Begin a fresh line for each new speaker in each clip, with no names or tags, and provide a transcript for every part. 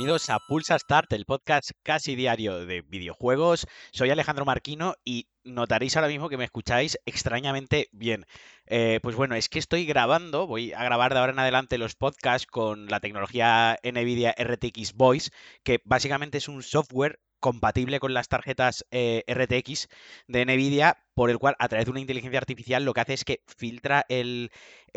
bienvenidos a Pulsa Start, el podcast casi diario de videojuegos. Soy Alejandro Marquino y notaréis ahora mismo que me escucháis extrañamente bien. Eh, pues bueno, es que estoy grabando, voy a grabar de ahora en adelante los podcasts con la tecnología NVIDIA RTX Voice, que básicamente es un software compatible con las tarjetas eh, RTX de NVIDIA, por el cual a través de una inteligencia artificial lo que hace es que filtra el,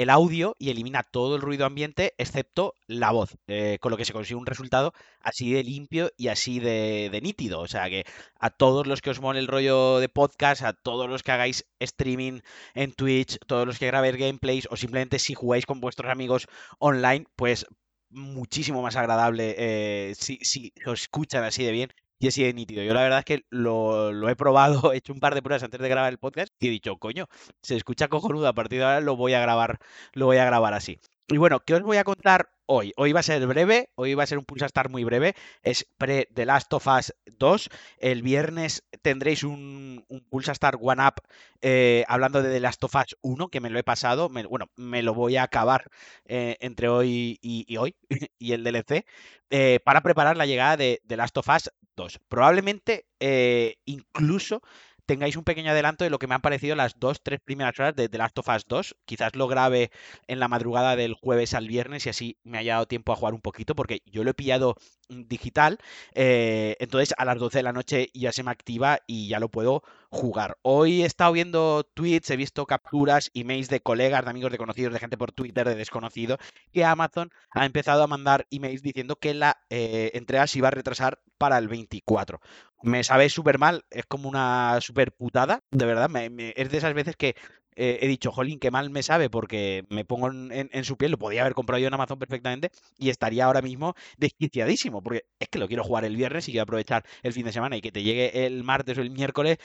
audio y elimina todo el ruido ambiente excepto la voz, eh, con lo que se consigue un resultado así de limpio y así de, nítido. O sea que a todos los que os mole el rollo de podcast, a todos los que hagáis streaming en Twitch, todos los que grabéis gameplays o simplemente si jugáis con vuestros amigos online, pues muchísimo más agradable eh, si, si os escuchan así de bien y así de nítido. Yo la verdad es que lo, he probado, he hecho un par de pruebas antes de grabar el podcast y he dicho, coño, se escucha cojonudo, a partir de ahora lo voy a grabar, lo voy a grabar así. Y bueno, ¿qué os voy a contar hoy? Hoy va a ser breve, hoy va a ser un Pulsa Star muy breve, es pre The Last of Us 2. El viernes tendréis un, un Pulsa Star One Up eh, hablando de The Last of Us 1, que me lo he pasado, bueno, me lo voy a acabar eh, entre hoy y, hoy y el DLC, eh, para preparar la llegada de The Last of Us 2. Probablemente incluso tengáis un pequeño adelanto de lo que me han parecido las dos, tres primeras horas de The Last of Us 2. Quizás lo grabe en la madrugada del jueves al viernes y así me haya dado tiempo a jugar un poquito, porque yo lo he pillado digital. Eh, entonces a las 12 de la noche ya se me activa y ya lo puedo jugar. Hoy he estado viendo tweets, he visto capturas, emails de colegas, de amigos, de conocidos, de gente por Twitter, de desconocido, que Amazon ha empezado a mandar emails diciendo que la eh, entrega se iba a retrasar para el 24. Me sabe súper mal, es como una súper putada, de verdad. es de esas veces que eh, he dicho, jolín, qué mal me sabe porque me pongo en, su piel, lo podía haber comprado yo en Amazon perfectamente y estaría ahora mismo desquiciadísimo, porque es que lo quiero jugar el viernes y quiero aprovechar el fin de semana y que te llegue el martes o el miércoles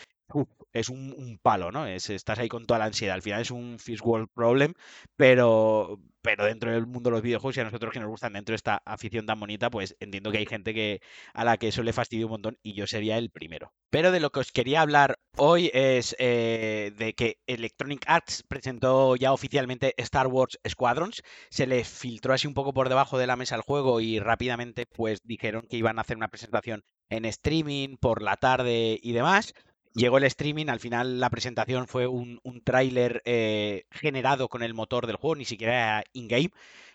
es un, palo, ¿no? Es, estás ahí con toda la ansiedad. Al final es un first world problem, pero, pero dentro del mundo de los videojuegos y a nosotros que nos gustan dentro de esta afición tan bonita, pues entiendo que hay gente que a la que eso le fastidia un montón y yo sería el primero. Pero de lo que os quería hablar hoy es eh, de que Electronic Arts presentó ya oficialmente Star Wars Squadrons. Se le filtró así un poco por debajo de la mesa el juego y rápidamente pues dijeron que iban a hacer una presentación en streaming por la tarde y demás. Llegó el streaming, al final la presentación fue un, un tráiler eh, generado con el motor del juego, ni siquiera era in-game,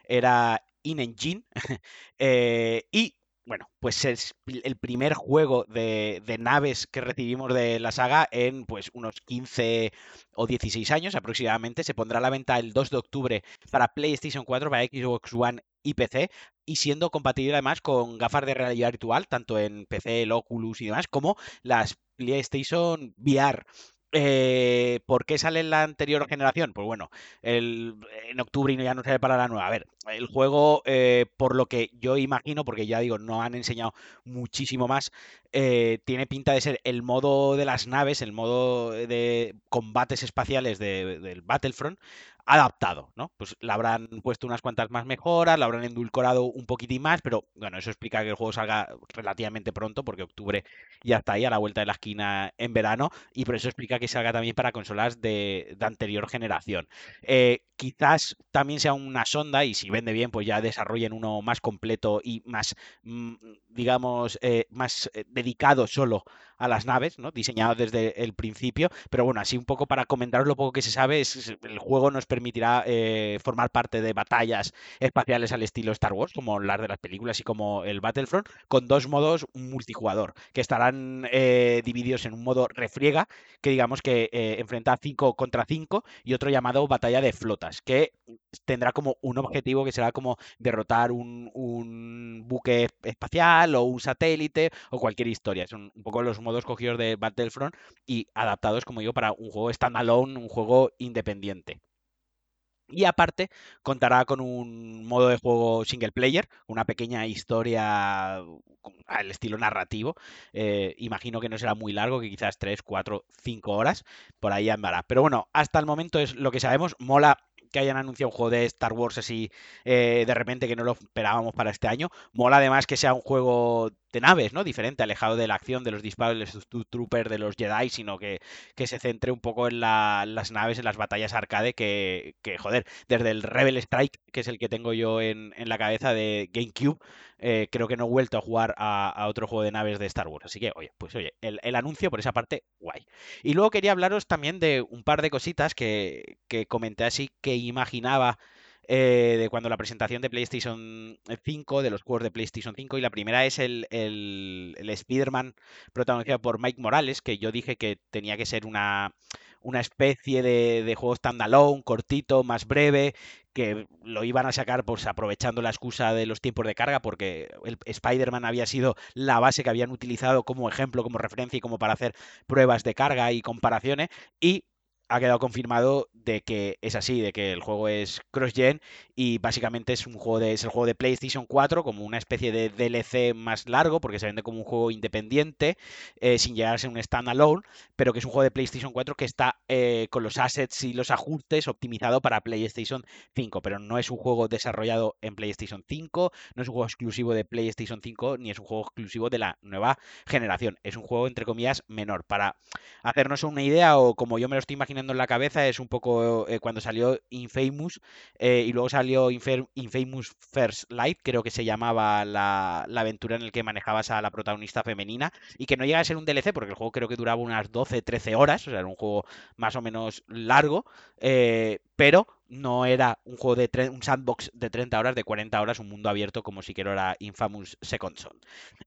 era in-engine. Eh, y bueno, pues es el primer juego de, de, naves que recibimos de la saga en pues unos 15 o 16 años aproximadamente. Se pondrá a la venta el 2 de octubre para PlayStation 4, para Xbox One y PC, y siendo compatible además con gafas de realidad virtual, tanto en PC, el Oculus y demás, como las PlayStation VR. Eh, ¿Por qué sale en la anterior generación? Pues bueno, el, en octubre ya no sale para la nueva. A ver, el juego, eh, por lo que yo imagino, porque ya digo, no han enseñado muchísimo más, eh, tiene pinta de ser el modo de las naves, el modo de combates espaciales del Battlefront, adaptado, ¿no? Pues le habrán puesto unas cuantas más mejoras, la habrán endulcorado un poquitín más, pero bueno, eso explica que el juego salga relativamente pronto, porque octubre ya está ahí a la vuelta de la esquina en verano, y por eso explica que salga también para consolas de, anterior generación. Eh, quizás también sea una sonda, y si vende bien, pues ya desarrollen uno más completo y más, mm, digamos, eh, más eh, dedicado solo a las naves, ¿no? Diseñado desde el principio, pero bueno, así un poco para comentaros lo poco que se sabe, es, el juego nos permitirá eh, formar parte de batallas espaciales al estilo Star Wars, como las de las películas y como el Battlefront, con dos modos multijugador, que estarán eh, divididos en un modo refriega, que digamos que eh, enfrenta 5 contra 5, y otro llamado batalla de flotas, que tendrá como un objetivo que será como derrotar un, un buque espacial o un satélite o cualquier historia. Son un poco los modos cogidos de Battlefront y adaptados, como digo, para un juego standalone, un juego independiente. Y aparte, contará con un modo de juego single player, una pequeña historia al estilo narrativo. Eh, imagino que no será muy largo, que quizás 3, 4, 5 horas, por ahí andará. Pero bueno, hasta el momento es lo que sabemos. Mola que hayan anunciado un juego de Star Wars así eh, de repente que no lo esperábamos para este año. Mola además que sea un juego de naves, ¿no? Diferente, alejado de la acción, de los disparos de los troopers, de los Jedi, sino que, que se centre un poco en las naves, en las batallas arcade, que, que, joder, desde el Rebel Strike, que es el que tengo yo en, en la cabeza de GameCube, eh, creo que no he vuelto a jugar a, otro juego de naves de Star Wars. Así que, oye, pues oye, el, anuncio por esa parte, guay. Y luego quería hablaros también de un par de cositas que, que comenté así que imaginaba eh, de cuando la presentación de PlayStation 5, de los juegos de PlayStation 5, y la primera es el, el, Spider-Man protagonizado por Mike Morales, que yo dije que tenía que ser una, una especie de, de, juego standalone, cortito, más breve, que lo iban a sacar pues aprovechando la excusa de los tiempos de carga, porque el Spider-Man había sido la base que habían utilizado como ejemplo, como referencia y como para hacer pruebas de carga y comparaciones, y ha quedado confirmado de que es así, de que el juego es cross-gen y básicamente es un juego de, es el juego de PlayStation 4 como una especie de DLC más largo porque se vende como un juego independiente eh, sin llegar a ser un standalone, pero que es un juego de PlayStation 4 que está eh, con los assets y los ajustes optimizado para PlayStation 5, pero no es un juego desarrollado en PlayStation 5, no es un juego exclusivo de PlayStation 5 ni es un juego exclusivo de la nueva generación, es un juego entre comillas menor. Para hacernos una idea o como yo me lo estoy imaginando en la cabeza es un poco eh, cuando salió Infamous eh, y luego salió Infamous First Light, creo que se llamaba la, aventura en el que manejabas a la protagonista femenina y que no llega a ser un DLC porque el juego creo que duraba unas 12-13 horas, o sea, era un juego más o menos largo, eh, pero no era un juego de un sandbox de 30 horas, de 40 horas, un mundo abierto como si quiero era Infamous Second Son.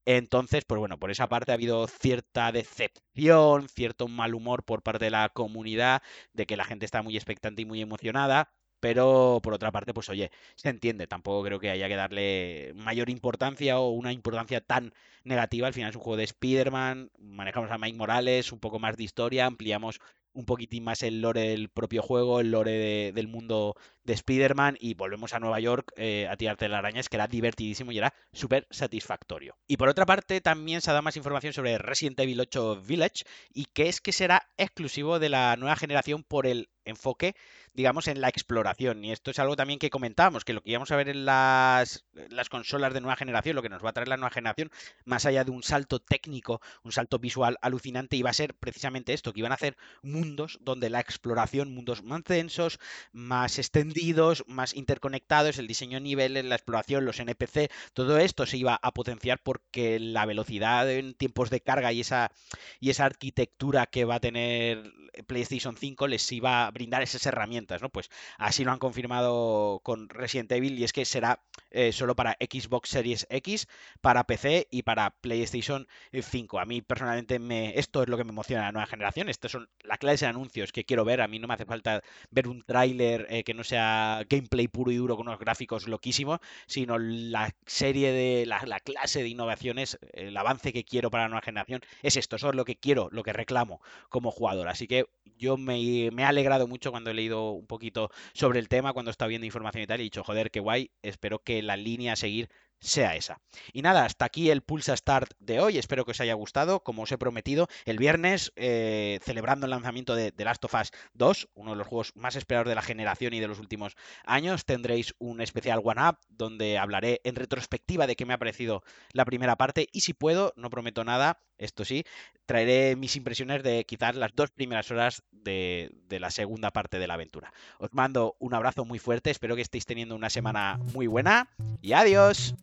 Entonces, pues bueno, por esa parte ha habido cierta decepción, cierto mal humor por parte de la comunidad, de que la gente está muy expectante y muy emocionada. Pero por otra parte, pues oye, se entiende. Tampoco creo que haya que darle mayor importancia o una importancia tan negativa. Al final es un juego de Spider-Man, manejamos a Mike Morales, un poco más de historia, ampliamos un poquitín más el lore del propio juego, el lore del mundo de Spider-Man y volvemos a Nueva York eh, a tirarte la arañas, que era divertidísimo y era súper satisfactorio. Y por otra parte, también se ha dado más información sobre Resident Evil 8 Village y que es que será exclusivo de la nueva generación por el enfoque, digamos, en la exploración. Y esto es algo también que comentábamos, que lo que íbamos a ver en las, las consolas de nueva generación, lo que nos va a traer la nueva generación, más allá de un salto técnico, un salto visual alucinante, iba a ser precisamente esto, que iban a hacer mundos donde la exploración, mundos más densos, más extendidos, más interconectados, el diseño de niveles, la exploración, los NPC, todo esto se iba a potenciar porque la velocidad en tiempos de carga y esa, y esa arquitectura que va a tener PlayStation 5 les iba a brindar esas herramientas, ¿no? Pues así lo han confirmado con Resident Evil y es que será eh, solo para Xbox Series X, para PC y para PlayStation 5. A mí personalmente me, esto es lo que me emociona la nueva generación. Estas son la clase de anuncios que quiero ver. A mí no me hace falta ver un tráiler eh, que no sea gameplay puro y duro con unos gráficos loquísimos, sino la serie de la, clase de innovaciones, el avance que quiero para la nueva generación es esto. Eso es lo que quiero, lo que reclamo como jugador. Así que yo me, me he alegrado mucho cuando he leído un poquito sobre el tema, cuando estaba viendo información y tal, y he dicho, joder, qué guay, espero que la línea a seguir sea esa. Y nada, hasta aquí el Pulsa Start de hoy. Espero que os haya gustado. Como os he prometido, el viernes, eh, celebrando el lanzamiento de The Last of Us 2, uno de los juegos más esperados de la generación y de los últimos años, tendréis un especial One Up donde hablaré en retrospectiva de qué me ha parecido la primera parte. Y si puedo, no prometo nada, esto sí, traeré mis impresiones de quizás las dos primeras horas de, la segunda parte de la aventura. Os mando un abrazo muy fuerte. Espero que estéis teniendo una semana muy buena y adiós.